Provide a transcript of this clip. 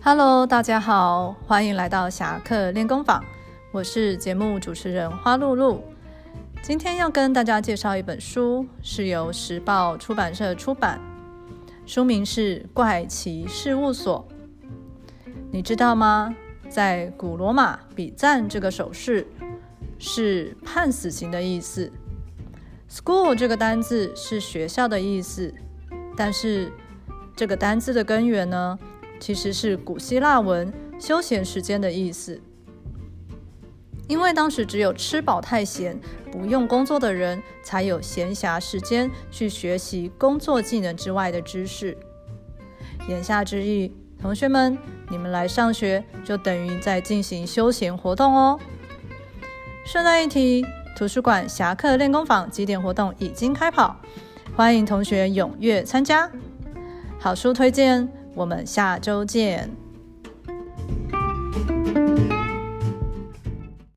Hello，大家好，欢迎来到侠客练功坊，我是节目主持人花露露。今天要跟大家介绍一本书，是由时报出版社出版，书名是《怪奇事务所》。你知道吗？在古罗马，比赞这个手势是判死刑的意思。School 这个单字是学校的意思，但是这个单字的根源呢，其实是古希腊文休闲时间的意思。因为当时只有吃饱太闲、不用工作的人，才有闲暇时间去学习工作技能之外的知识。言下之意，同学们，你们来上学就等于在进行休闲活动哦。顺带一提。图书馆侠客练功坊几点活动已经开跑，欢迎同学踊跃参加。好书推荐，我们下周见。